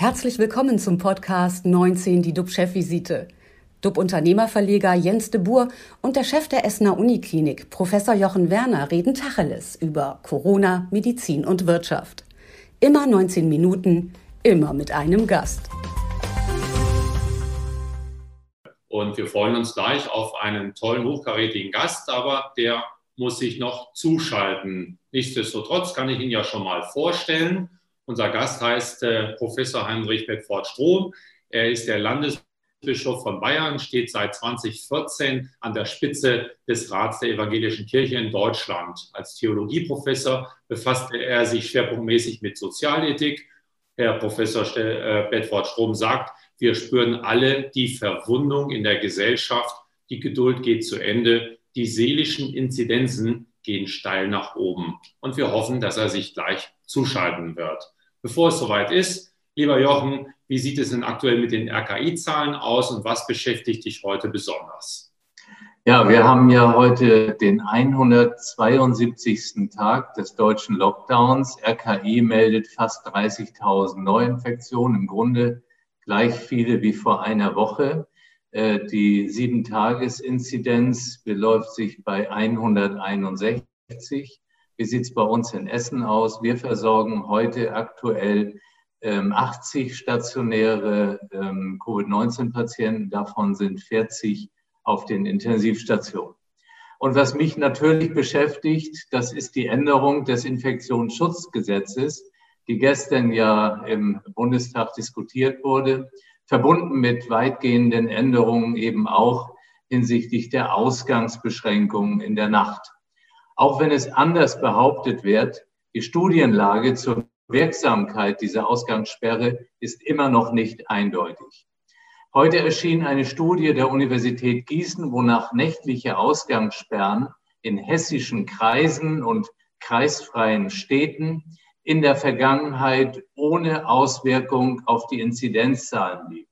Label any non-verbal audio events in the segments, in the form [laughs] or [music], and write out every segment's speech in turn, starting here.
Herzlich willkommen zum Podcast 19, die DUB-Chefvisite. DUB-Unternehmerverleger Jens de Boer und der Chef der Essener Uniklinik, Professor Jochen Werner, reden Tacheles über Corona, Medizin und Wirtschaft. Immer 19 Minuten, immer mit einem Gast. Und wir freuen uns gleich auf einen tollen, hochkarätigen Gast, aber der muss sich noch zuschalten. Nichtsdestotrotz kann ich ihn ja schon mal vorstellen. Unser Gast heißt äh, Professor Heinrich Bedford-Strom. Er ist der Landesbischof von Bayern, steht seit 2014 an der Spitze des Rats der Evangelischen Kirche in Deutschland. Als Theologieprofessor befasste er sich schwerpunktmäßig mit Sozialethik. Herr Professor äh, Bedford-Strom sagt, wir spüren alle die Verwundung in der Gesellschaft. Die Geduld geht zu Ende. Die seelischen Inzidenzen gehen steil nach oben. Und wir hoffen, dass er sich gleich zuschalten wird. Bevor es soweit ist, lieber Jochen, wie sieht es denn aktuell mit den RKI-Zahlen aus und was beschäftigt dich heute besonders? Ja, wir haben ja heute den 172. Tag des deutschen Lockdowns. RKI meldet fast 30.000 Neuinfektionen, im Grunde gleich viele wie vor einer Woche. Äh, die Sieben-Tages-Inzidenz beläuft sich bei 161. Wie sieht es bei uns in Essen aus? Wir versorgen heute aktuell ähm, 80 stationäre ähm, Covid-19-Patienten. Davon sind 40 auf den Intensivstationen. Und was mich natürlich beschäftigt, das ist die Änderung des Infektionsschutzgesetzes, die gestern ja im Bundestag diskutiert wurde, verbunden mit weitgehenden Änderungen eben auch hinsichtlich der Ausgangsbeschränkungen in der Nacht. Auch wenn es anders behauptet wird, die Studienlage zur Wirksamkeit dieser Ausgangssperre ist immer noch nicht eindeutig. Heute erschien eine Studie der Universität Gießen, wonach nächtliche Ausgangssperren in hessischen Kreisen und kreisfreien Städten in der Vergangenheit ohne Auswirkung auf die Inzidenzzahlen liegen.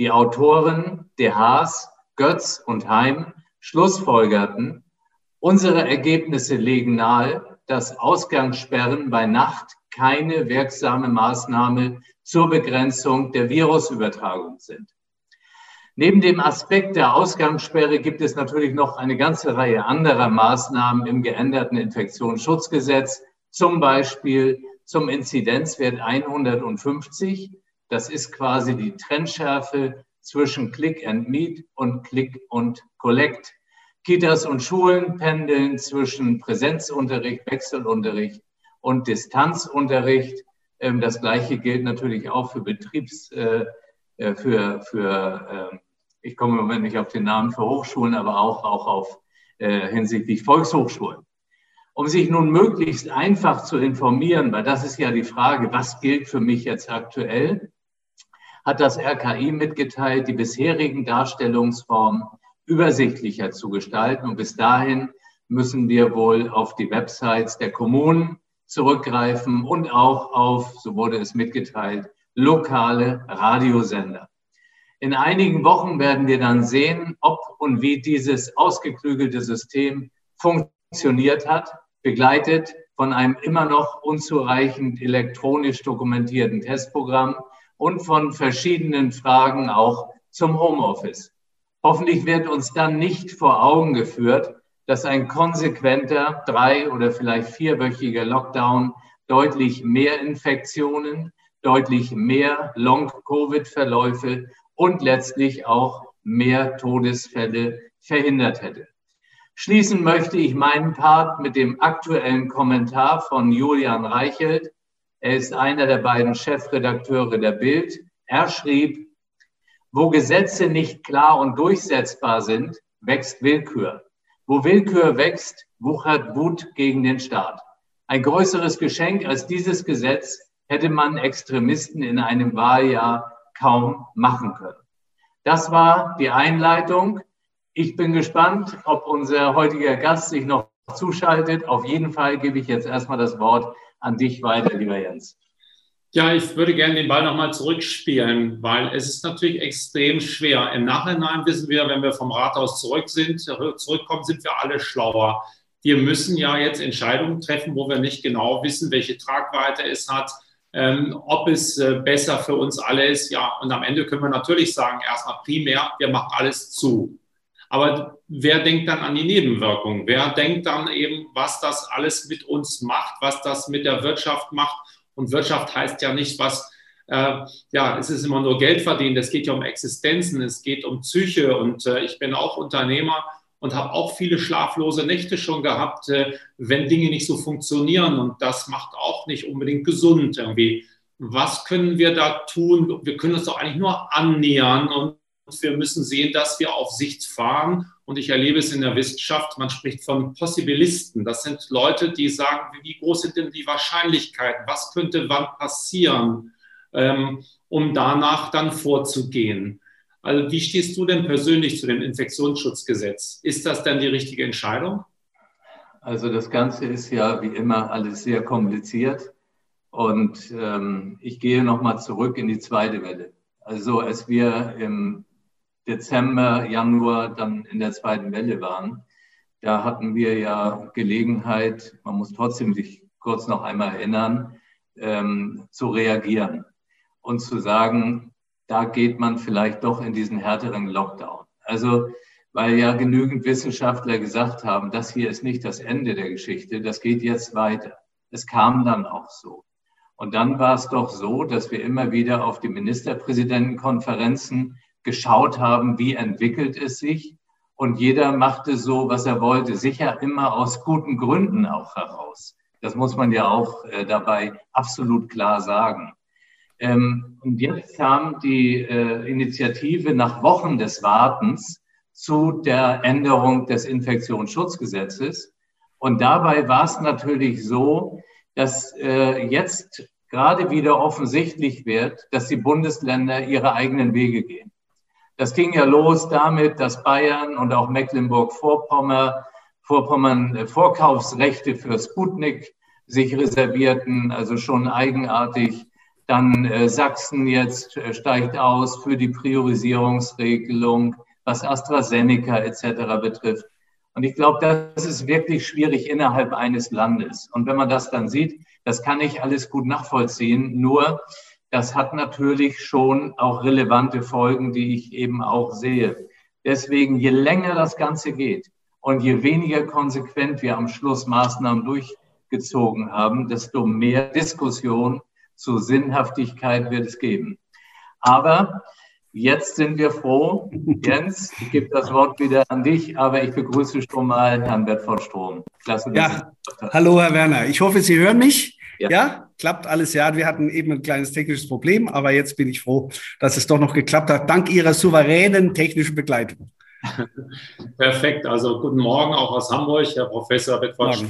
Die Autoren De Haas, Götz und Heim schlussfolgerten, Unsere Ergebnisse legen nahe, dass Ausgangssperren bei Nacht keine wirksame Maßnahme zur Begrenzung der Virusübertragung sind. Neben dem Aspekt der Ausgangssperre gibt es natürlich noch eine ganze Reihe anderer Maßnahmen im geänderten Infektionsschutzgesetz, zum Beispiel zum Inzidenzwert 150. Das ist quasi die Trennschärfe zwischen Click and Meet und Click und Collect. Kitas und Schulen pendeln zwischen Präsenzunterricht, Wechselunterricht und Distanzunterricht. Ähm, das Gleiche gilt natürlich auch für Betriebs, äh, äh, für, für ähm, ich komme im Moment nicht auf den Namen für Hochschulen, aber auch, auch auf äh, hinsichtlich Volkshochschulen. Um sich nun möglichst einfach zu informieren, weil das ist ja die Frage, was gilt für mich jetzt aktuell, hat das RKI mitgeteilt, die bisherigen Darstellungsformen übersichtlicher zu gestalten. Und bis dahin müssen wir wohl auf die Websites der Kommunen zurückgreifen und auch auf, so wurde es mitgeteilt, lokale Radiosender. In einigen Wochen werden wir dann sehen, ob und wie dieses ausgeklügelte System funktioniert hat, begleitet von einem immer noch unzureichend elektronisch dokumentierten Testprogramm und von verschiedenen Fragen auch zum Homeoffice. Hoffentlich wird uns dann nicht vor Augen geführt, dass ein konsequenter drei- oder vielleicht vierwöchiger Lockdown deutlich mehr Infektionen, deutlich mehr Long-Covid-Verläufe und letztlich auch mehr Todesfälle verhindert hätte. Schließen möchte ich meinen Part mit dem aktuellen Kommentar von Julian Reichelt. Er ist einer der beiden Chefredakteure der Bild. Er schrieb, wo Gesetze nicht klar und durchsetzbar sind, wächst Willkür. Wo Willkür wächst, wuchert Wut gegen den Staat. Ein größeres Geschenk als dieses Gesetz hätte man Extremisten in einem Wahljahr kaum machen können. Das war die Einleitung. Ich bin gespannt, ob unser heutiger Gast sich noch zuschaltet. Auf jeden Fall gebe ich jetzt erstmal das Wort an dich weiter, lieber Jens. Ja, ich würde gerne den Ball nochmal zurückspielen, weil es ist natürlich extrem schwer. Im Nachhinein wissen wir, wenn wir vom Rathaus zurück sind, zurückkommen, sind wir alle schlauer. Wir müssen ja jetzt Entscheidungen treffen, wo wir nicht genau wissen, welche Tragweite es hat. ähm, ob es äh, besser für uns alle ist. Ja, und am Ende können wir natürlich sagen, erstmal primär, wir machen alles zu. Aber wer denkt dann an die Nebenwirkungen? Wer denkt dann eben, was das alles mit uns macht, was das mit der Wirtschaft macht? Und Wirtschaft heißt ja nicht, was, äh, ja, es ist immer nur Geld verdienen, es geht ja um Existenzen, es geht um Psyche und äh, ich bin auch Unternehmer und habe auch viele schlaflose Nächte schon gehabt, äh, wenn Dinge nicht so funktionieren und das macht auch nicht unbedingt gesund irgendwie. Was können wir da tun? Wir können uns doch eigentlich nur annähern und wir müssen sehen, dass wir auf Sicht fahren. Und ich erlebe es in der Wissenschaft, man spricht von Possibilisten. Das sind Leute, die sagen, wie groß sind denn die Wahrscheinlichkeiten? Was könnte wann passieren, ähm, um danach dann vorzugehen? Also wie stehst du denn persönlich zu dem Infektionsschutzgesetz? Ist das denn die richtige Entscheidung? Also das Ganze ist ja wie immer alles sehr kompliziert. Und ähm, ich gehe nochmal zurück in die zweite Welle. Also als wir im Dezember, Januar dann in der zweiten Welle waren, da hatten wir ja Gelegenheit, man muss trotzdem sich kurz noch einmal erinnern, ähm, zu reagieren und zu sagen, da geht man vielleicht doch in diesen härteren Lockdown. Also, weil ja genügend Wissenschaftler gesagt haben, das hier ist nicht das Ende der Geschichte, das geht jetzt weiter. Es kam dann auch so. Und dann war es doch so, dass wir immer wieder auf die Ministerpräsidentenkonferenzen geschaut haben, wie entwickelt es sich. Und jeder machte so, was er wollte, sicher immer aus guten Gründen auch heraus. Das muss man ja auch äh, dabei absolut klar sagen. Ähm, und jetzt kam die äh, Initiative nach Wochen des Wartens zu der Änderung des Infektionsschutzgesetzes. Und dabei war es natürlich so, dass äh, jetzt gerade wieder offensichtlich wird, dass die Bundesländer ihre eigenen Wege gehen. Das ging ja los damit, dass Bayern und auch Mecklenburg-Vorpommern Vorpommern äh, Vorkaufsrechte für Sputnik sich reservierten, also schon eigenartig. Dann äh, Sachsen jetzt äh, steigt aus für die Priorisierungsregelung, was AstraZeneca etc. betrifft. Und ich glaube, das ist wirklich schwierig innerhalb eines Landes. Und wenn man das dann sieht, das kann ich alles gut nachvollziehen. Nur, das hat natürlich schon auch relevante Folgen, die ich eben auch sehe. Deswegen, je länger das Ganze geht und je weniger konsequent wir am Schluss Maßnahmen durchgezogen haben, desto mehr Diskussion zur Sinnhaftigkeit wird es geben. Aber jetzt sind wir froh. Jens, ich gebe das Wort wieder an dich, aber ich begrüße schon mal Herrn Bedford Strom. Klasse. Ja, hallo Herr Werner. Ich hoffe, Sie hören mich. Ja. ja. klappt alles. Ja, wir hatten eben ein kleines technisches Problem, aber jetzt bin ich froh, dass es doch noch geklappt hat, dank Ihrer souveränen technischen Begleitung. [laughs] Perfekt. Also guten Morgen auch aus Hamburg, Herr Professor Bedford.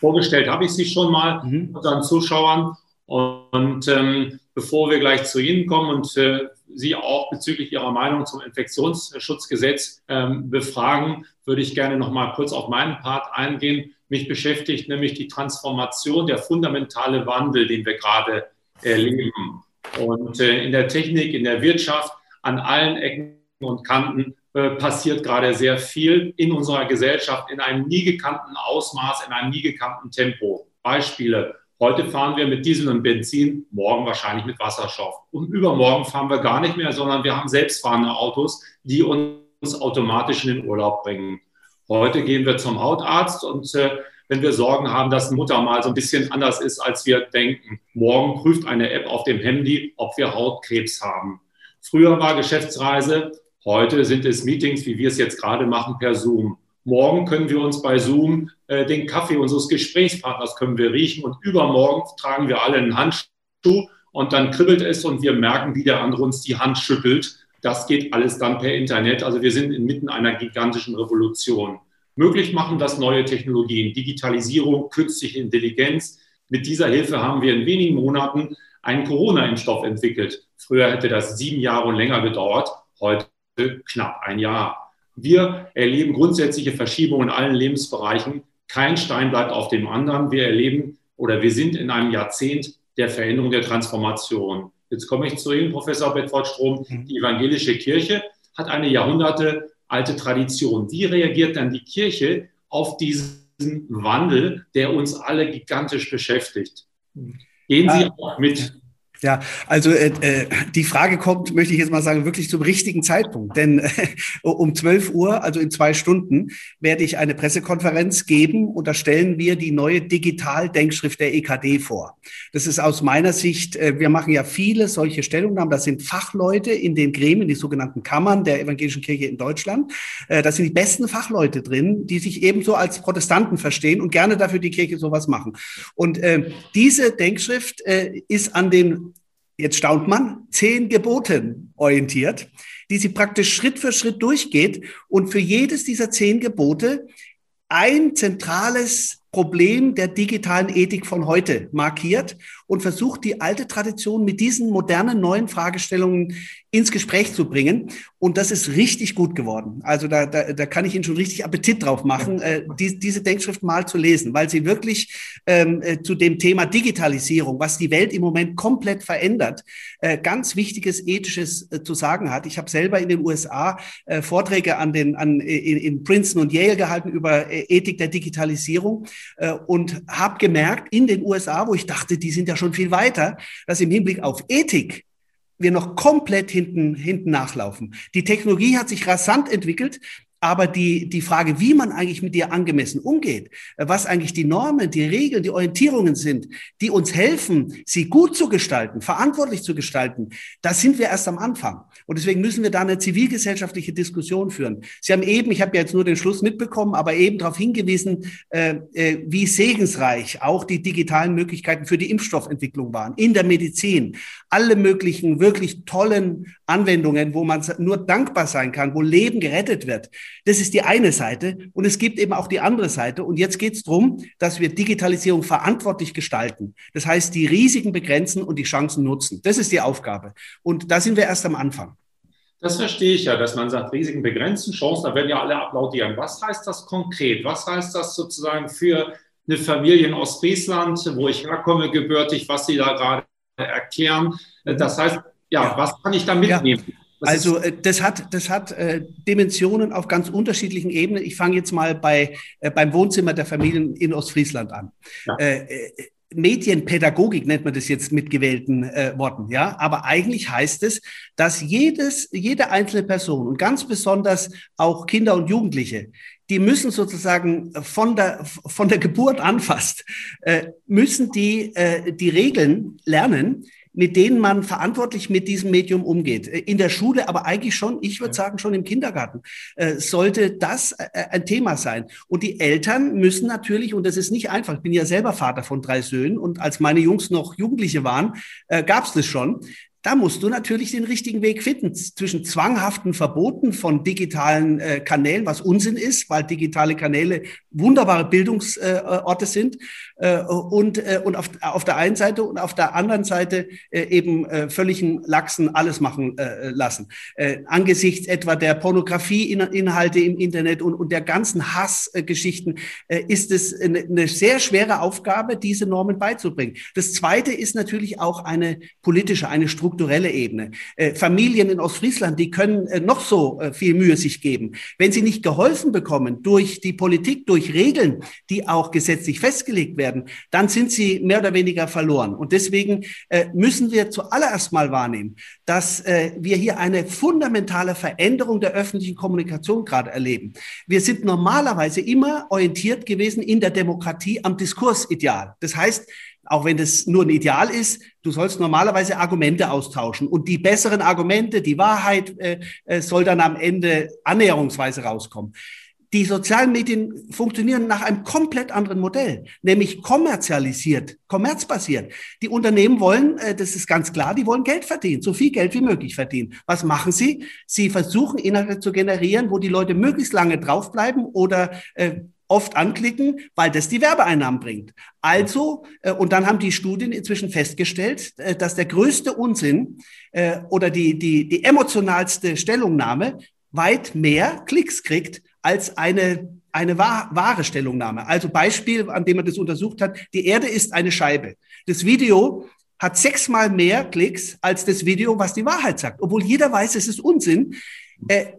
Vorgestellt habe ich Sie schon mal mhm. unseren Zuschauern. Und ähm, bevor wir gleich zu Ihnen kommen und äh, Sie auch bezüglich Ihrer Meinung zum Infektionsschutzgesetz ähm, befragen, würde ich gerne noch mal kurz auf meinen Part eingehen. Mich beschäftigt nämlich die Transformation, der fundamentale Wandel, den wir gerade erleben. Und äh, in der Technik, in der Wirtschaft, an allen Ecken und Kanten äh, passiert gerade sehr viel in unserer Gesellschaft in einem nie gekannten Ausmaß, in einem nie gekannten Tempo. Beispiele Heute fahren wir mit Diesel und Benzin, morgen wahrscheinlich mit Wasserstoff. Und übermorgen fahren wir gar nicht mehr, sondern wir haben selbstfahrende Autos, die uns automatisch in den Urlaub bringen. Heute gehen wir zum Hautarzt und äh, wenn wir Sorgen haben, dass Mutter mal so ein bisschen anders ist, als wir denken. Morgen prüft eine App auf dem Handy, ob wir Hautkrebs haben. Früher war Geschäftsreise, heute sind es Meetings, wie wir es jetzt gerade machen, per Zoom. Morgen können wir uns bei Zoom äh, den Kaffee unseres Gesprächspartners können wir riechen und übermorgen tragen wir alle einen Handschuh und dann kribbelt es und wir merken, wie der andere uns die Hand schüttelt. Das geht alles dann per Internet. Also wir sind inmitten einer gigantischen Revolution. Möglich machen das neue Technologien, Digitalisierung, künstliche Intelligenz. Mit dieser Hilfe haben wir in wenigen Monaten einen Corona-Impfstoff entwickelt. Früher hätte das sieben Jahre und länger gedauert, heute knapp ein Jahr. Wir erleben grundsätzliche Verschiebungen in allen Lebensbereichen. Kein Stein bleibt auf dem anderen. Wir erleben oder wir sind in einem Jahrzehnt der Veränderung der Transformation. Jetzt komme ich zu Ihnen, Professor Bedford Strom. Mhm. Die evangelische Kirche hat eine Jahrhunderte alte Tradition. Wie reagiert dann die Kirche auf diesen Wandel, der uns alle gigantisch beschäftigt? Gehen Sie ah, auch mit. Ja, also äh, äh, die Frage kommt, möchte ich jetzt mal sagen, wirklich zum richtigen Zeitpunkt. Denn [laughs] äh, um 12 Uhr, also in zwei Stunden, werde ich eine Pressekonferenz geben und da stellen wir die neue Digital-Denkschrift der EKD vor. Das ist aus meiner Sicht, äh, wir machen ja viele solche Stellungnahmen. Das sind Fachleute in den Gremien, die sogenannten Kammern der evangelischen Kirche in Deutschland. Äh, das sind die besten Fachleute drin, die sich ebenso als Protestanten verstehen und gerne dafür die Kirche sowas machen. Und äh, diese Denkschrift äh, ist an den jetzt staunt man, zehn Geboten orientiert, die sie praktisch Schritt für Schritt durchgeht und für jedes dieser zehn Gebote ein zentrales Problem der digitalen Ethik von heute markiert und versucht, die alte Tradition mit diesen modernen neuen Fragestellungen ins Gespräch zu bringen. Und das ist richtig gut geworden. Also da, da, da kann ich Ihnen schon richtig Appetit drauf machen, äh, die, diese Denkschrift mal zu lesen, weil sie wirklich ähm, äh, zu dem Thema Digitalisierung, was die Welt im Moment komplett verändert, äh, ganz wichtiges ethisches äh, zu sagen hat. Ich habe selber in den USA äh, Vorträge an den, an, in, in Princeton und Yale gehalten über äh, Ethik der Digitalisierung äh, und habe gemerkt in den USA, wo ich dachte, die sind ja schon viel weiter, dass im Hinblick auf Ethik wir noch komplett hinten, hinten nachlaufen. Die Technologie hat sich rasant entwickelt. Aber die, die Frage, wie man eigentlich mit ihr angemessen umgeht, was eigentlich die Normen, die Regeln, die Orientierungen sind, die uns helfen, sie gut zu gestalten, verantwortlich zu gestalten, da sind wir erst am Anfang. Und deswegen müssen wir da eine zivilgesellschaftliche Diskussion führen. Sie haben eben, ich habe ja jetzt nur den Schluss mitbekommen, aber eben darauf hingewiesen, äh, äh, wie segensreich auch die digitalen Möglichkeiten für die Impfstoffentwicklung waren, in der Medizin, alle möglichen wirklich tollen Anwendungen, wo man nur dankbar sein kann, wo Leben gerettet wird. Das ist die eine Seite. Und es gibt eben auch die andere Seite. Und jetzt geht es darum, dass wir Digitalisierung verantwortlich gestalten. Das heißt, die Risiken begrenzen und die Chancen nutzen. Das ist die Aufgabe. Und da sind wir erst am Anfang. Das verstehe ich ja, dass man sagt, Risiken begrenzen, Chancen, da werden ja alle applaudieren. Was heißt das konkret? Was heißt das sozusagen für eine Familie in Ostfriesland, wo ich herkomme, gebürtig, was Sie da gerade erklären? Das heißt, ja, was kann ich da mitnehmen? Ja. Also äh, das hat, das hat äh, Dimensionen auf ganz unterschiedlichen Ebenen. Ich fange jetzt mal bei, äh, beim Wohnzimmer der Familien in Ostfriesland an. Ja. Äh, äh, Medienpädagogik nennt man das jetzt mit gewählten äh, Worten, ja. Aber eigentlich heißt es, dass jedes, jede einzelne Person und ganz besonders auch Kinder und Jugendliche, die müssen sozusagen von der, von der Geburt an fast, äh, müssen die, äh, die Regeln lernen, mit denen man verantwortlich mit diesem Medium umgeht. Äh, in der Schule, aber eigentlich schon, ich würde sagen, schon im Kindergarten, äh, sollte das äh, ein Thema sein. Und die Eltern müssen natürlich, und das ist nicht einfach, ich bin ja selber Vater von drei Söhnen und als meine Jungs noch Jugendliche waren, gab es das schon. Da musst du natürlich den richtigen Weg finden zwischen zwanghaften Verboten von digitalen äh, Kanälen, was Unsinn ist, weil digitale Kanäle wunderbare Bildungsorte äh, sind, und, äh, und auf, auf der einen Seite und auf der anderen Seite äh, eben äh, völligen Lachsen alles machen äh, lassen. Äh, angesichts etwa der Pornografieinhalte im Internet und, und der ganzen Hassgeschichten äh, ist es eine, sehr schwere Aufgabe, diese Normen beizubringen. Das Zweite ist natürlich auch eine politische, eine Struktur strukturelle Ebene. Äh, Familien in Ostfriesland, die können äh, noch so äh, viel Mühe sich geben. Wenn sie nicht geholfen bekommen durch die Politik, durch Regeln, die auch gesetzlich festgelegt werden, dann sind sie mehr oder weniger verloren. Und deswegen äh, müssen wir zuallererst mal wahrnehmen, dass äh, wir hier eine fundamentale Veränderung der öffentlichen Kommunikation gerade erleben. Wir sind normalerweise immer orientiert gewesen in der Demokratie am Diskursideal. Das heißt, auch wenn das nur ein Ideal ist, du sollst normalerweise Argumente austauschen. Und die besseren Argumente, die Wahrheit äh, äh, soll dann am Ende annäherungsweise rauskommen. Die sozialen Medien funktionieren nach einem komplett anderen Modell, nämlich kommerzialisiert, kommerzbasiert. Die Unternehmen wollen, äh, das ist ganz klar, die wollen Geld verdienen, so viel Geld wie möglich verdienen. Was machen sie? Sie versuchen Inhalte zu generieren, wo die Leute möglichst lange draufbleiben oder äh, oft anklicken, weil das die Werbeeinnahmen bringt. Also, äh, und dann haben die Studien inzwischen festgestellt, äh, dass der größte Unsinn äh, oder die, die, die emotionalste Stellungnahme weit mehr Klicks kriegt als eine, eine wahre Stellungnahme. Also Beispiel, an dem man das untersucht hat, die Erde ist eine Scheibe. Das Video hat sechsmal mehr Klicks als das Video, was die Wahrheit sagt. Obwohl jeder weiß, es ist Unsinn. Äh,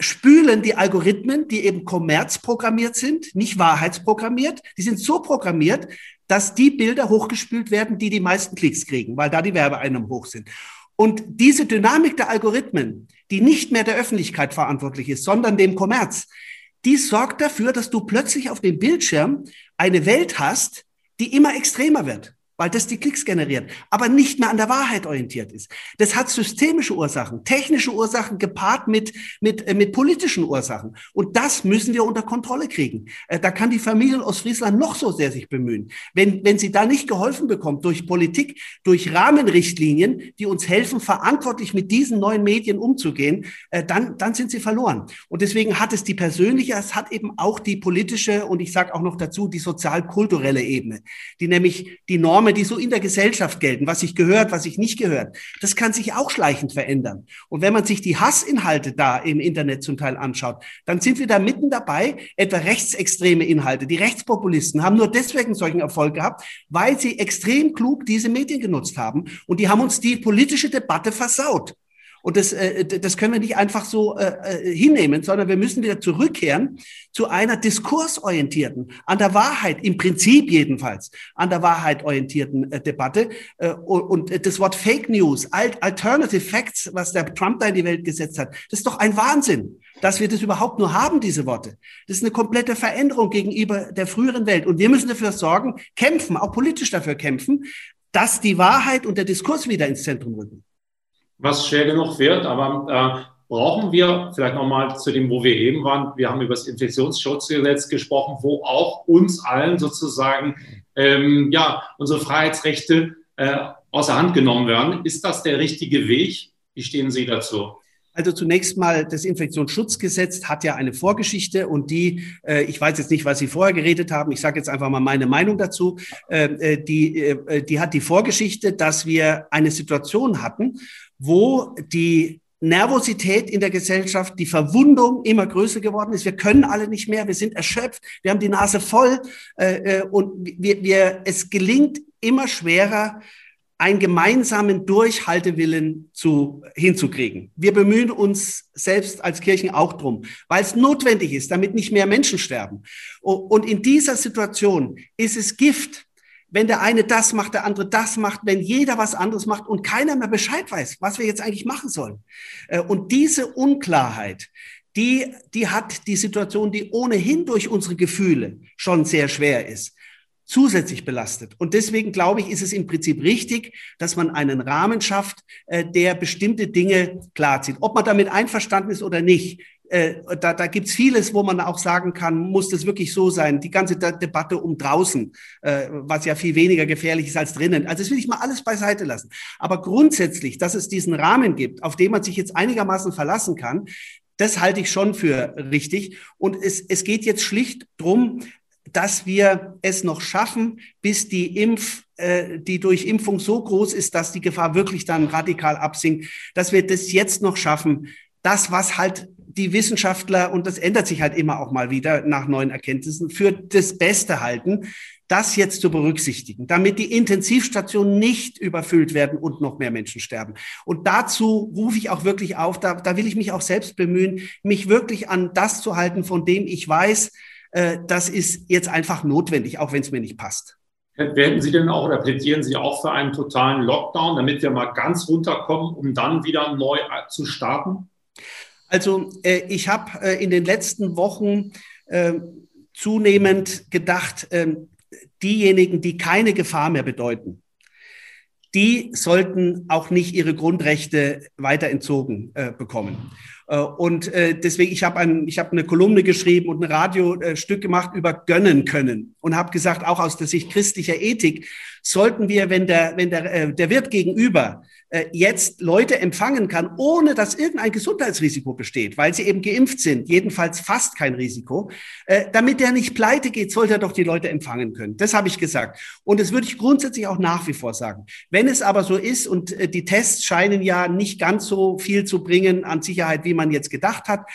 spülen die Algorithmen, die eben kommerzprogrammiert sind, nicht wahrheitsprogrammiert, die sind so programmiert, dass die Bilder hochgespült werden, die die meisten Klicks kriegen, weil da die Werbeeinnahmen hoch sind. Und diese Dynamik der Algorithmen, die nicht mehr der Öffentlichkeit verantwortlich ist, sondern dem Kommerz, die sorgt dafür, dass du plötzlich auf dem Bildschirm eine Welt hast, die immer extremer wird weil das die Klicks generiert, aber nicht mehr an der Wahrheit orientiert ist. Das hat systemische Ursachen, technische Ursachen gepaart mit, mit, äh, mit politischen Ursachen. Und das müssen wir unter Kontrolle kriegen. Äh, da kann die Familie aus Friesland noch so sehr sich bemühen. Wenn, wenn sie da nicht geholfen bekommt durch Politik, durch Rahmenrichtlinien, die uns helfen, verantwortlich mit diesen neuen Medien umzugehen, äh, dann, dann sind sie verloren. Und deswegen hat es die persönliche, es hat eben auch die politische und ich sage auch noch dazu die sozial-kulturelle Ebene, die nämlich die Normen Normen, die so in der Gesellschaft gelten, was sich gehört, was sich nicht gehört, das kann sich auch schleichend verändern. Und wenn man sich die Hassinhalte da im Internet zum Teil anschaut, dann sind wir da mitten dabei, etwa rechtsextreme Inhalte. Die Rechtspopulisten haben nur deswegen solchen Erfolg gehabt, weil sie extrem klug diese Medien genutzt haben. Und die haben uns die politische Debatte versaut. Und das, äh, das können wir nicht einfach so äh, äh, hinnehmen, sondern wir müssen wieder zurückkehren zu einer diskursorientierten, an der Wahrheit, im Prinzip jedenfalls, an der Wahrheit orientierten äh, Debatte. Äh, und, und das Wort Fake News, Alternative Facts, was der Trump da in die Welt gesetzt hat, das ist doch ein Wahnsinn, dass wir das überhaupt nur haben, diese Worte. Das ist eine komplette Veränderung gegenüber der früheren Welt. Und wir müssen dafür sorgen, kämpfen, auch politisch dafür kämpfen, dass die Wahrheit und der Diskurs wieder ins Zentrum rücken was schwer genug wird. Aber äh, brauchen wir vielleicht nochmal zu dem, wo wir eben waren. Wir haben über das Infektionsschutzgesetz gesprochen, wo auch uns allen sozusagen ähm, ja, unsere Freiheitsrechte äh, außer Hand genommen werden. Ist das der richtige Weg? Wie stehen Sie dazu? Also zunächst mal, das Infektionsschutzgesetz hat ja eine Vorgeschichte und die, äh, ich weiß jetzt nicht, was Sie vorher geredet haben, ich sage jetzt einfach mal meine Meinung dazu, äh, äh die, äh, die hat die Vorgeschichte, dass wir eine Situation hatten, wo die Nervosität in der Gesellschaft, die Verwundung immer größer geworden ist. Wir können alle nicht mehr, wir sind erschöpft, wir haben die Nase voll äh, äh und wir, wir, es gelingt immer schwerer, einen gemeinsamen Durchhaltewillen zu, hinzukriegen. Wir bemühen uns selbst als Kirchen auch drum, weil es notwendig ist, damit nicht mehr Menschen sterben. Und in dieser Situation ist es Gift, wenn der eine das macht, der andere das macht, wenn jeder was anderes macht und keiner mehr Bescheid weiß, was wir jetzt eigentlich machen sollen. Äh, und diese Unklarheit, die, die hat die Situation, die ohnehin durch unsere Gefühle schon sehr schwer ist, zusätzlich belastet. Und deswegen glaube ich, ist es im Prinzip richtig, dass man einen Rahmen schafft, äh, der bestimmte Dinge klarzieht. Ob man damit einverstanden ist oder nicht, äh, da, da gibt es vieles, wo man auch sagen kann, muss das wirklich so sein? Die ganze De Debatte um draußen, äh, was ja viel weniger gefährlich ist als drinnen. Also das will ich mal alles beiseite lassen. Aber grundsätzlich, dass es diesen Rahmen gibt, auf den man sich jetzt einigermaßen verlassen kann, das halte ich schon für richtig. Und es, es geht jetzt schlicht drum, dass wir es noch schaffen, bis die Impf, äh, die durch Impfung so groß ist, dass die Gefahr wirklich dann radikal absinkt, dass wir das jetzt noch schaffen. Das, was halt die Wissenschaftler, und das ändert sich halt immer auch mal wieder nach neuen Erkenntnissen, für das Beste halten, das jetzt zu berücksichtigen, damit die Intensivstationen nicht überfüllt werden und noch mehr Menschen sterben. Und dazu rufe ich auch wirklich auf, da, da will ich mich auch selbst bemühen, mich wirklich an das zu halten, von dem ich weiß, äh, das ist jetzt einfach notwendig, auch wenn es mir nicht passt. Werden Sie denn auch oder plädieren Sie auch für einen totalen Lockdown, damit wir mal ganz runterkommen, um dann wieder neu zu starten? Also äh, ich habe äh, in den letzten Wochen äh, zunehmend gedacht, äh, diejenigen, die keine Gefahr mehr bedeuten, die sollten auch nicht ihre Grundrechte weiter entzogen äh, bekommen. Äh, und äh, deswegen, ich habe ein, ich habe eine Kolumne geschrieben und ein Radiostück gemacht über gönnen können und habe gesagt, auch aus der Sicht christlicher Ethik sollten wir, wenn der, wenn der, äh, der Wirt gegenüber äh, jetzt Leute empfangen kann, ohne dass irgendein Gesundheitsrisiko besteht, weil sie eben geimpft sind, jedenfalls fast kein Risiko, äh, damit der nicht pleite geht, sollte er doch die Leute empfangen können. Das habe ich gesagt. Und das würde ich grundsätzlich auch nach wie vor sagen. Wenn es aber so ist und äh, die Tests scheinen ja nicht ganz so viel zu bringen an Sicherheit, wie man jetzt gedacht hat,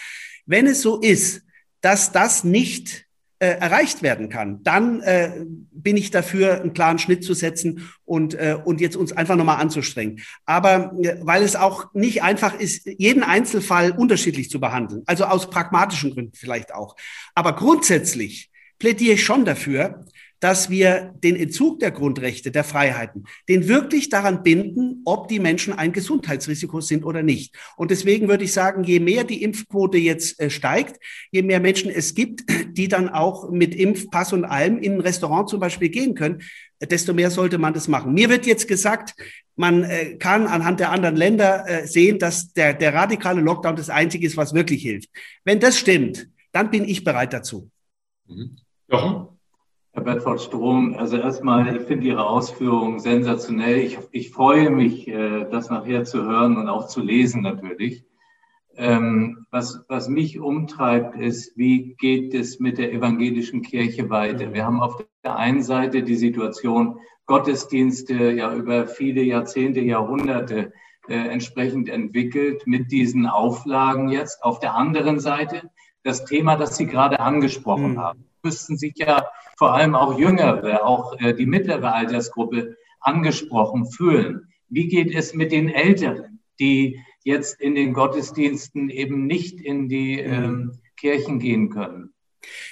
wenn es so ist, dass das nicht äh, erreicht werden kann, dann äh, bin ich dafür, einen klaren Schnitt zu setzen und, äh, und jetzt uns einfach nochmal anzustrengen. Aber äh, weil es auch nicht einfach ist, jeden Einzelfall unterschiedlich zu behandeln, also aus pragmatischen Gründen vielleicht auch. Aber grundsätzlich plädiere ich schon dafür, dass wir den Entzug der Grundrechte, der Freiheiten, den wirklich daran binden, ob die Menschen ein Gesundheitsrisiko sind oder nicht. Und deswegen würde ich sagen, je mehr die Impfquote jetzt äh, steigt, je mehr Menschen es gibt, [clears throat] die dann auch mit Impfpass und allem in ein Restaurant zum Beispiel gehen können, desto mehr sollte man das machen. Mir wird jetzt gesagt, man äh, kann anhand der anderen Länder äh, sehen, dass der, der radikale Lockdown das Einzige ist, was wirklich hilft. Wenn das stimmt, dann bin ich bereit dazu. Mhm. Jochen? Herr Bedford Strom, also erstmal, ich finde Ihre Ausführungen sensationell. Ich, ich freue mich, äh, das nachher zu hören und auch zu lesen natürlich. Ähm, was, was mich umtreibt, ist, wie geht es mit der evangelischen Kirche weiter? Wir haben auf der einen Seite die Situation, Gottesdienste ja über viele Jahrzehnte, Jahrhunderte äh, entsprechend entwickelt mit diesen Auflagen jetzt. Auf der anderen Seite das Thema, das Sie gerade angesprochen mhm. haben. Müssten sich ja vor allem auch Jüngere, auch äh, die mittlere Altersgruppe angesprochen fühlen. Wie geht es mit den Älteren, die jetzt in den Gottesdiensten eben nicht in die mhm. ähm, Kirchen gehen können?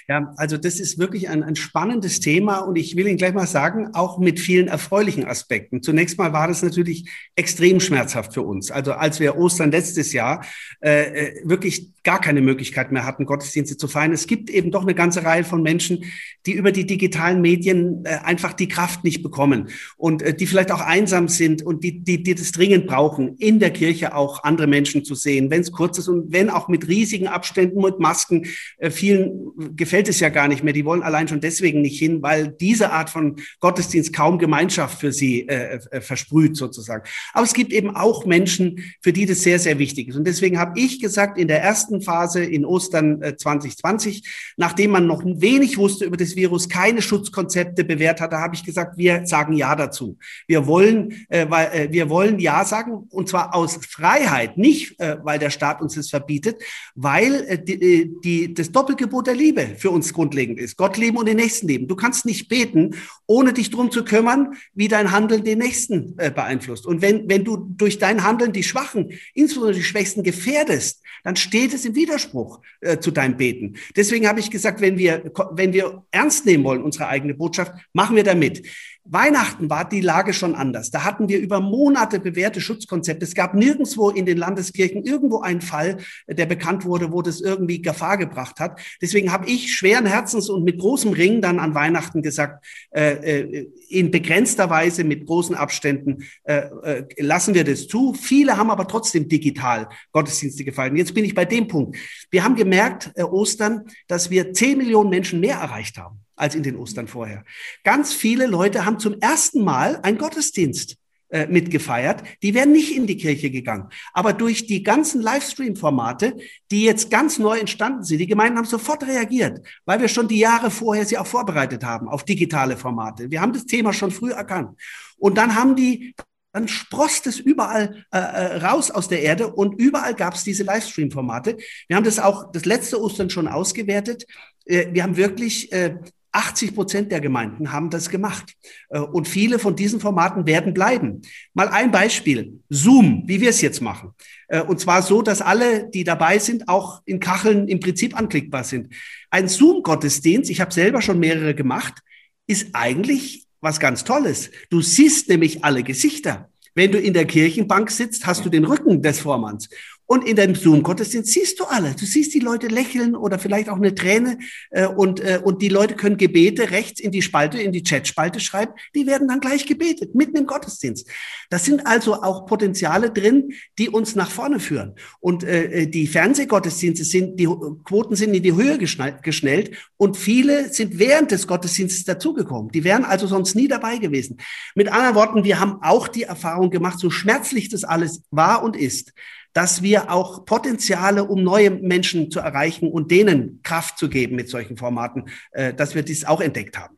Ja, also das ist wirklich ein, ein spannendes Thema und ich will Ihnen gleich mal sagen, auch mit vielen erfreulichen Aspekten. Zunächst mal war das natürlich extrem schmerzhaft für uns. Also als wir Ostern letztes Jahr äh, äh, wirklich gar keine Möglichkeit mehr hatten, Gottesdienste zu feiern. Es gibt eben doch eine ganze Reihe von Menschen, die über die digitalen Medien äh, einfach die Kraft nicht bekommen und äh, die vielleicht auch einsam sind und die, die, die das dringend brauchen, in der Kirche auch andere Menschen zu sehen, wenn es kurz ist und wenn auch mit riesigen Abständen, mit Masken. Äh, vielen gefällt es ja gar nicht mehr. Die wollen allein schon deswegen nicht hin, weil diese Art von Gottesdienst kaum Gemeinschaft für sie äh, äh, versprüht sozusagen. Aber es gibt eben auch Menschen, für die das sehr, sehr wichtig ist. Und deswegen habe ich gesagt, in der ersten Phase in Ostern äh, 2020, nachdem man noch wenig wusste über das Virus, keine Schutzkonzepte bewährt hatte, habe ich gesagt, wir sagen Ja dazu. Wir wollen, äh, weil, äh, wir wollen Ja sagen und zwar aus Freiheit, nicht äh, weil der Staat uns das verbietet, weil äh, die, äh, die, das Doppelgebot der Liebe für uns grundlegend ist. Gott lieben und den Nächsten lieben. Du kannst nicht beten, ohne dich drum zu kümmern, wie dein Handeln den Nächsten äh, beeinflusst. Und wenn, wenn du durch dein Handeln die Schwachen, insbesondere die Schwächsten gefährdest, dann steht es im Widerspruch äh, zu deinem Beten. Deswegen habe ich gesagt, wenn wir, wenn wir ernst nehmen wollen, unsere eigene Botschaft, machen wir damit. Weihnachten war die Lage schon anders. Da hatten wir über Monate bewährte Schutzkonzepte. Es gab nirgendwo in den Landeskirchen irgendwo einen Fall, der bekannt wurde, wo das irgendwie Gefahr gebracht hat. Deswegen habe ich schweren Herzens und mit großem Ring dann an Weihnachten gesagt, äh, äh, in begrenzter Weise mit großen Abständen äh, äh, lassen wir das zu. Viele haben aber trotzdem digital Gottesdienste gefallen. Jetzt bin ich bei dem Punkt. Wir haben gemerkt, äh, Ostern, dass wir zehn Millionen Menschen mehr erreicht haben als in den Ostern vorher. Ganz viele Leute haben zum ersten Mal einen Gottesdienst äh, mitgefeiert. Die wären nicht in die Kirche gegangen. Aber durch die ganzen Livestream-Formate, die jetzt ganz neu entstanden sind, die Gemeinden haben sofort reagiert, weil wir schon die Jahre vorher sie auch vorbereitet haben auf digitale Formate. Wir haben das Thema schon früh erkannt. Und dann haben die dann sprost es überall äh, äh raus aus der Erde und überall gab es diese Livestream-Formate. Wir haben das auch das letzte Ostern schon ausgewertet. Äh, wir haben wirklich äh, 80 Prozent der Gemeinden haben das gemacht. Äh, und viele von diesen Formaten werden bleiben. Mal ein Beispiel. Zoom, wie wir es jetzt machen. Äh, und zwar so, dass alle, die dabei sind, auch in Kacheln im Prinzip anklickbar sind. Ein Zoom-Gottesdienst, ich habe selber schon mehrere gemacht, ist eigentlich was ganz Tolles. Du siehst nämlich alle Gesichter. Wenn du in der Kirchenbank sitzt, hast du den Rücken des Vormanns. Und in deinem Zoom-Gottesdienst siehst du alle. Du siehst die Leute lächeln oder vielleicht auch eine Träne. Äh, und, äh, und die Leute können Gebete rechts in die Spalte, in die Chatspalte schreiben. Die werden dann gleich gebetet, mitten im Gottesdienst. Das sind also auch Potenziale drin, die uns nach vorne führen. Und äh, die Fernsehgottesdienste sind, die Quoten sind in die Höhe geschnellt. Und viele sind während des Gottesdienstes dazugekommen. Die wären also sonst nie dabei gewesen. Mit anderen Worten, wir haben auch die Erfahrung gemacht, so schmerzlich das alles war und ist dass wir auch Potenziale, um neue Menschen zu erreichen und denen Kraft zu geben mit solchen Formaten, äh, dass wir dies auch entdeckt haben.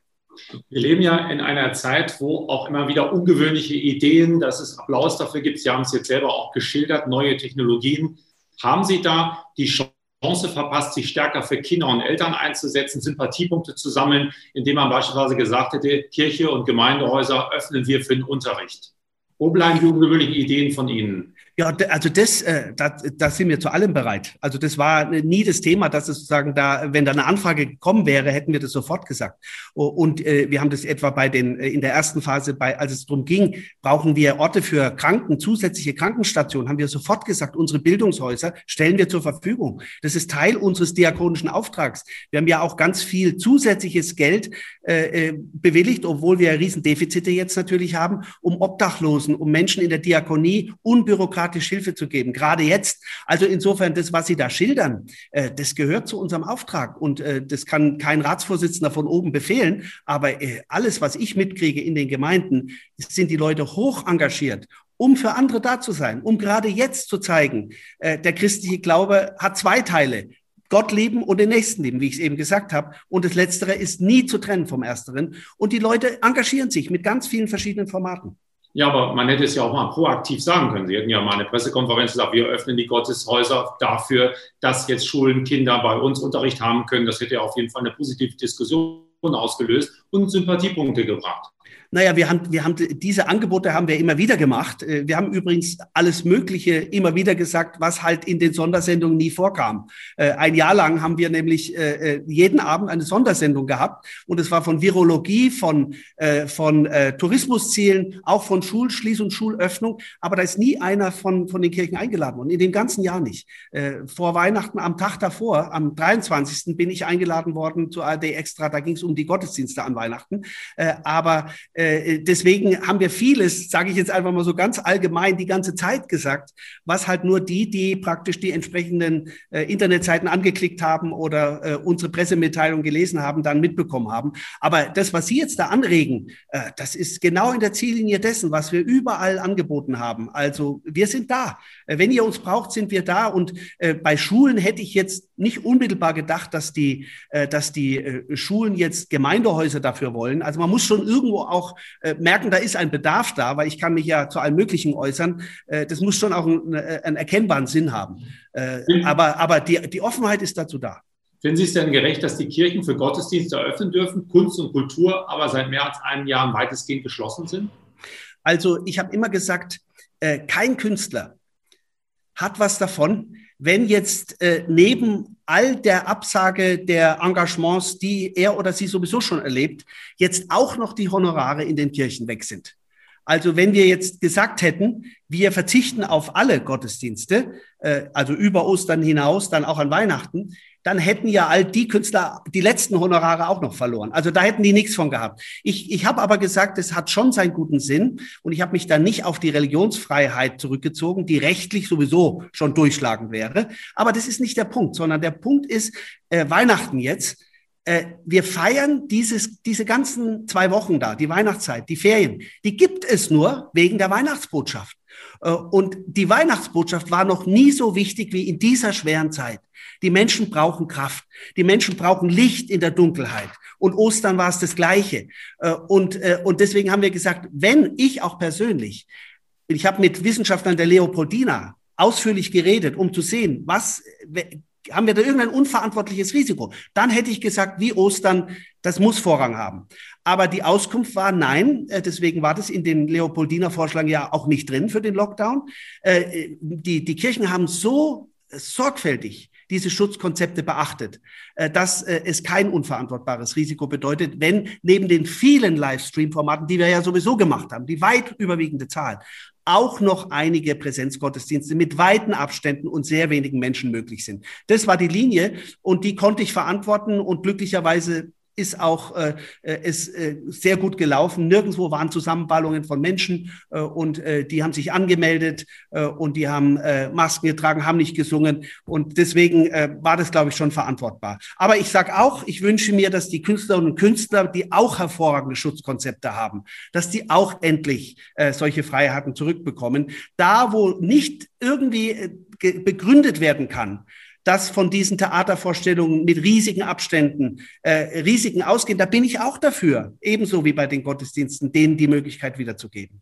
Wir leben ja in einer Zeit, wo auch immer wieder ungewöhnliche Ideen, dass es Applaus dafür gibt. Sie haben es jetzt selber auch geschildert, neue Technologien. Haben Sie da die Chance verpasst, sich stärker für Kinder und Eltern einzusetzen, Sympathiepunkte zu sammeln, indem man beispielsweise gesagt hätte, Kirche und Gemeindehäuser öffnen wir für den Unterricht? Wo bleiben die ungewöhnlichen Ideen von Ihnen? Ja, also das, äh, da, da sind wir zu allem bereit. Also das war nie das Thema, dass es sozusagen da, wenn da eine Anfrage gekommen wäre, hätten wir das sofort gesagt. Und äh, wir haben das etwa bei den äh, in der ersten Phase, bei als es darum ging, brauchen wir Orte für Kranken, zusätzliche Krankenstationen, haben wir sofort gesagt, unsere Bildungshäuser stellen wir zur Verfügung. Das ist Teil unseres diakonischen Auftrags. Wir haben ja auch ganz viel zusätzliches Geld äh, äh bewilligt, obwohl wir Riesendefizite jetzt natürlich haben, um Obdachlosen, um Menschen in der Diakonie unbürokratisch bürokratisch Hilfe zu geben, gerade jetzt. Also insofern, das, was Sie da schildern, äh, das gehört zu unserem Auftrag und äh, das kann kein Ratsvorsitzender von oben befehlen. Aber äh, alles, was ich mitkriege in den Gemeinden, sind die Leute hoch engagiert um für andere da zu sein, um gerade jetzt zu zeigen, äh, der christliche Glaube hat zwei Teile. Gott lieben und den Nächsten lieben, wie ich es eben gesagt habe. Und das Letztere ist nie zu trennen vom Ersteren. Und die Leute engagieren sich mit ganz vielen verschiedenen Formaten. Ja, aber man hätte es ja auch mal proaktiv sagen können. Sie hätten ja mal eine Pressekonferenz gesagt, wir öffnen die Gotteshäuser dafür, dass jetzt Schulen, Kinder bei uns Unterricht haben können. Das hätte ja auf jeden Fall eine positive Diskussion ausgelöst und Sympathiepunkte gebracht. Naja, wir haben, wir haben diese Angebote haben wir immer wieder gemacht. Äh, wir haben übrigens alles Mögliche immer wieder gesagt, was halt in den Sondersendungen nie vorkam. Äh, ein Jahr lang haben wir nämlich äh, jeden Abend eine Sondersendung gehabt und es war von Virologie, von, von Tourismuszielen, auch von Schulschließung, Schulöffnung. Aber da ist nie einer von, von den Kirchen eingeladen worden, in dem ganzen Jahr nicht. Vor Weihnachten, am Tag davor, am 23. bin ich eingeladen worden zu ARD Extra. Da ging es um die Gottesdienste an Weihnachten. Aber äh, deswegen haben wir vieles, sage ich jetzt einfach mal so ganz allgemein, die ganze Zeit gesagt, was halt nur die, die praktisch die entsprechenden äh, Internetseiten angeklickt haben oder äh, unsere Pressemitteilung gelesen haben, dann mitbekommen haben. Aber das, was Sie jetzt da anregen, äh, das ist genau in der Ziellinie dessen, was wir überall angeboten haben. Also wir sind da. Äh, wenn ihr uns braucht, sind wir da. Und äh, bei Schulen hätte ich jetzt nicht unmittelbar gedacht, dass die, äh, dass die äh, Schulen jetzt Gemeindehäuser dafür wollen. Also man muss schon irgendwo auch äh, merken, da ist ein Bedarf da, weil ich kann mich ja zu allem Möglichen äußern. Äh, das muss schon auch einen, einen erkennbaren Sinn haben. Äh, aber aber die, die Offenheit ist dazu da. Finden Sie es denn gerecht, dass die Kirchen für Gottesdienste eröffnen dürfen, Kunst und Kultur aber seit mehr als einem Jahr weitestgehend geschlossen sind? Also ich habe immer gesagt, kein Künstler hat was davon, wenn jetzt äh, neben all der Absage der Engagements, die er oder sie sowieso schon erlebt, jetzt auch noch die Honorare in den Kirchen weg sind. Also wenn wir jetzt gesagt hätten, wir verzichten auf alle Gottesdienste, äh, also über Ostern hinaus, dann auch an Weihnachten, dann hätten ja all die Künstler die letzten Honorare auch noch verloren. Also da hätten die nichts von gehabt. Ich, ich habe aber gesagt, es hat schon seinen guten Sinn und ich habe mich da nicht auf die Religionsfreiheit zurückgezogen, die rechtlich sowieso schon durchschlagen wäre. Aber das ist nicht der Punkt, sondern der Punkt ist äh, Weihnachten jetzt. Äh, wir feiern dieses, diese ganzen zwei Wochen da, die Weihnachtszeit, die Ferien. Die gibt es nur wegen der Weihnachtsbotschaft. Äh, und die Weihnachtsbotschaft war noch nie so wichtig wie in dieser schweren Zeit. Die Menschen brauchen Kraft. Die Menschen brauchen Licht in der Dunkelheit. Und Ostern war es das Gleiche. Äh, und, äh, und deswegen haben wir gesagt, wenn ich auch persönlich, ich habe mit Wissenschaftlern der Leopoldina ausführlich geredet, um zu sehen, was haben wir da irgendein unverantwortliches Risiko? Dann hätte ich gesagt, wie Ostern, das muss Vorrang haben. Aber die Auskunft war nein, äh, deswegen war das in den Leopoldiner Vorschlägen ja auch nicht drin für den Lockdown. Die, die Kirchen haben so sorgfältig diese Schutzkonzepte beachtet, äh, dass äh, es kein unverantwortbares Risiko bedeutet, wenn neben den vielen Livestream-Formaten, die wir ja sowieso gemacht haben, die weit überwiegende Zahl, auch noch einige Präsenzgottesdienste mit weiten Abständen und sehr wenigen Menschen möglich sind. Das war die Linie und die konnte ich verantworten und glücklicherweise ist auch äh, äh, ist, äh, sehr gut gelaufen. Nirgendwo waren Zusammenballungen von Menschen äh, und äh, die haben sich angemeldet äh, und die haben äh, Masken getragen, haben nicht gesungen und deswegen äh, war das, glaube ich, schon verantwortbar. Aber ich sage auch, ich wünsche mir, dass die Künstlerinnen und Künstler, die auch hervorragende Schutzkonzepte haben, dass die auch endlich äh, solche Freiheiten zurückbekommen. Da, wo nicht irgendwie äh, begründet werden kann, dass von diesen Theatervorstellungen mit riesigen Abständen, äh, Risiken ausgehen, da bin ich auch dafür, ebenso wie bei den Gottesdiensten, denen die Möglichkeit wiederzugeben.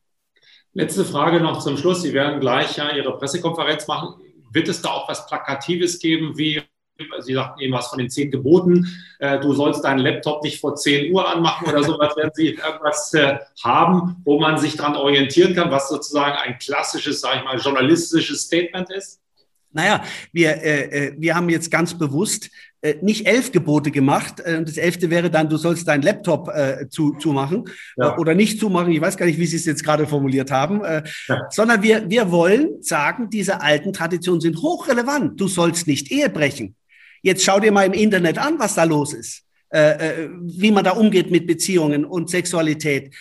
Letzte Frage noch zum Schluss. Sie werden gleich ja Ihre Pressekonferenz machen. Wird es da auch was Plakatives geben, wie Sie sagten eben was von den zehn Geboten. Äh, du sollst deinen Laptop nicht vor 10 Uhr anmachen oder sowas. [laughs] Werden Sie irgendwas äh, haben, wo man sich daran orientieren kann, was sozusagen ein klassisches, sage ich mal, journalistisches Statement ist? Naja, wir, äh, äh, wir haben jetzt ganz bewusst äh, nicht elf Gebote gemacht. Äh, und das elfte wäre dann, du sollst deinen Laptop äh, zu, zumachen ja. äh, oder nicht zumachen. Ich weiß gar nicht, wie Sie es jetzt gerade formuliert haben. Äh, ja. Sondern wir, wir wollen sagen, diese alten Traditionen sind hochrelevant. Du sollst nicht Ehe brechen. Jetzt schau dir mal im Internet an, was da los ist. Äh, wie man da umgeht mit Beziehungen und Sexualität.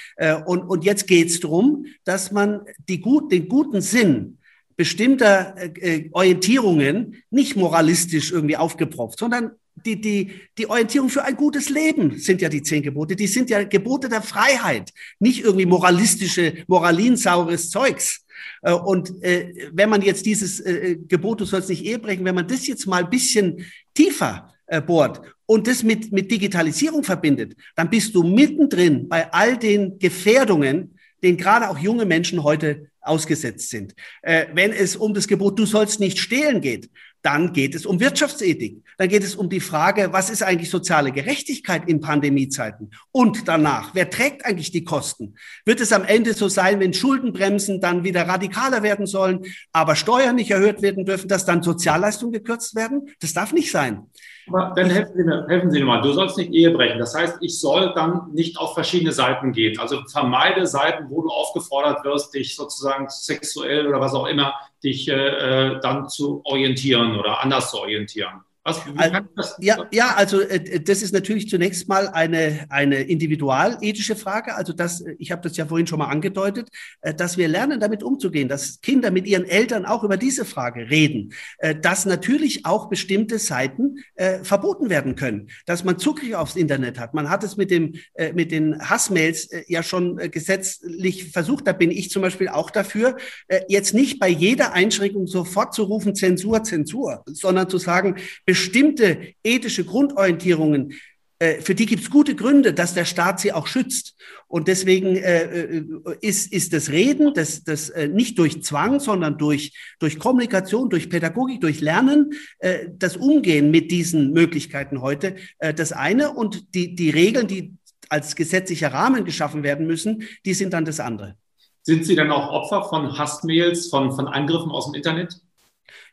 und, und jetzt geht's drum, dass man die gut, den guten Sinn bestimmter äh, äh, Orientierungen nicht moralistisch irgendwie aufgepropft, sondern die, die, die Orientierung für ein gutes Leben sind ja die zehn Gebote. Die sind ja Gebote der Freiheit, nicht irgendwie moralistische, moralinsaures Zeugs. Äh, und äh, wenn man jetzt dieses äh, Gebot, du sollst nicht Ehe brechen, wenn man das jetzt mal ein bisschen tiefer äh, bohrt und das mit, mit Digitalisierung verbindet, dann bist du mittendrin bei all den Gefährdungen, denen gerade auch junge Menschen heute ausgesetzt sind. Äh, wenn es um das Gebot, du sollst nicht stehlen geht, dann geht es um Wirtschaftsethik. Dann geht es um die Frage, was ist eigentlich soziale Gerechtigkeit in Pandemiezeiten? Und danach, wer trägt eigentlich die Kosten? Wird es am Ende so sein, wenn Schuldenbremsen dann wieder radikaler werden sollen, aber Steuern nicht erhöht werden dürfen, dass dann Sozialleistungen gekürzt werden? Das darf nicht sein. Aber dann helfen Sie, mir, helfen Sie mir mal. Du sollst nicht Ehe brechen. Das heißt, ich soll dann nicht auf verschiedene Seiten gehen. Also vermeide Seiten, wo du aufgefordert wirst, dich sozusagen sexuell oder was auch immer, dich äh, äh dann zu orientieren oder anders zu orientieren. Was, ja, ja, also äh, das ist natürlich zunächst mal eine, eine individualethische Frage. Also das, ich habe das ja vorhin schon mal angedeutet, äh, dass wir lernen, damit umzugehen, dass Kinder mit ihren Eltern auch über diese Frage reden, äh, dass natürlich auch bestimmte Seiten äh, verboten werden können, dass man Zugriff aufs Internet hat. Man hat es mit, dem, äh, mit den Hassmails äh, ja schon äh, gesetzlich versucht. Da bin ich zum Beispiel auch dafür, äh, jetzt nicht bei jeder Einschränkung sofort zu rufen, Zensur, Zensur, sondern zu sagen, bestimmte ethische Grundorientierungen, äh, für die gibt es gute Gründe, dass der Staat sie auch schützt. Und deswegen äh, äh, ist, ist das Reden, das, das äh, nicht durch Zwang, sondern durch, durch Kommunikation, durch Pädagogik, durch Lernen, äh, das Umgehen mit diesen Möglichkeiten heute äh, das eine. Und die, die Regeln, die als gesetzlicher Rahmen geschaffen werden müssen, die sind dann das andere. Sind Sie dann auch Opfer von Hassmails, von, von Angriffen aus dem Internet?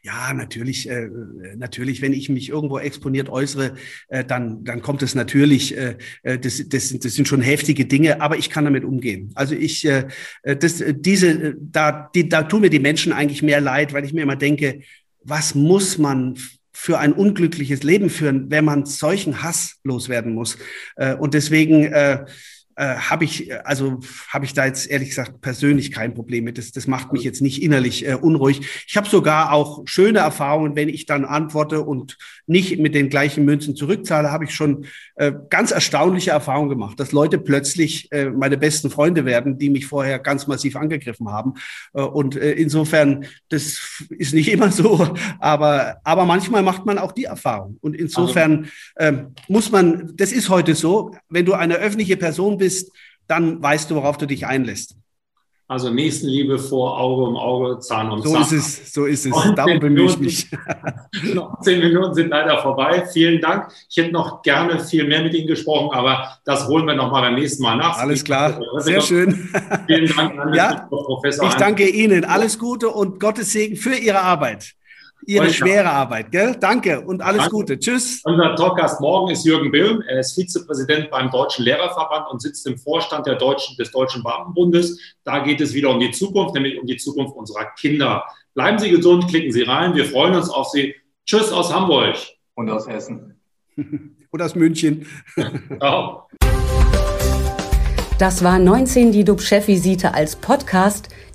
Ja, natürlich, äh, natürlich, wenn ich mich irgendwo exponiert äußere, äh, dann, dann kommt es natürlich, äh, äh das, das, das sind schon heftige Dinge, aber ich kann damit umgehen. Also ich, äh, äh das, diese, da, die, da tun mir die Menschen eigentlich mehr leid, weil ich mir immer denke, was muss man für ein unglückliches Leben führen, wenn man solchen Hass loswerden muss? Äh, und deswegen, äh, äh, habe ich, also habe ich da jetzt ehrlich gesagt persönlich kein Problem mit. Das, das macht mich jetzt nicht innerlich äh, unruhig. Ich habe sogar auch schöne Erfahrungen, wenn ich dann antworte und nicht mit den gleichen Münzen zurückzahle, habe ich schon äh, ganz erstaunliche Erfahrungen gemacht, dass Leute plötzlich äh, meine besten Freunde werden, die mich vorher ganz massiv angegriffen haben. Äh, und äh, insofern, das ist nicht [laughs] immer so, aber, aber manchmal macht man auch die Erfahrung. Und insofern also, äh, muss man, das ist heute so, wenn du eine öffentliche Person bist, dann weißt du, worauf du dich einlässt. Also Nächstenliebe vor Auge um Auge, Zahn um so Zahn. So ist es, so ist es. Darum bemühe ich mich. [laughs] noch zehn Minuten sind leider vorbei. Vielen Dank. Ich hätte noch gerne viel mehr mit Ihnen gesprochen, aber das holen wir noch mal beim nächsten Mal nach. Alles klar, sehr schön. Vielen Dank, ja, Professor. Ich danke Ihnen. Alles Gute und Gottes Segen für Ihre Arbeit. Ihre schwere Arbeit, gell? Danke und alles Danke. Gute. Tschüss. Unser Talkgast morgen ist Jürgen Bilm. Er ist Vizepräsident beim Deutschen Lehrerverband und sitzt im Vorstand der Deutschen, des Deutschen Beamtenbundes. Da geht es wieder um die Zukunft, nämlich um die Zukunft unserer Kinder. Bleiben Sie gesund, klicken Sie rein. Wir freuen uns auf Sie. Tschüss aus Hamburg. Und aus Hessen. [laughs] und aus München. [laughs] Ciao. Das war 19 die DUB-Chefvisite als Podcast.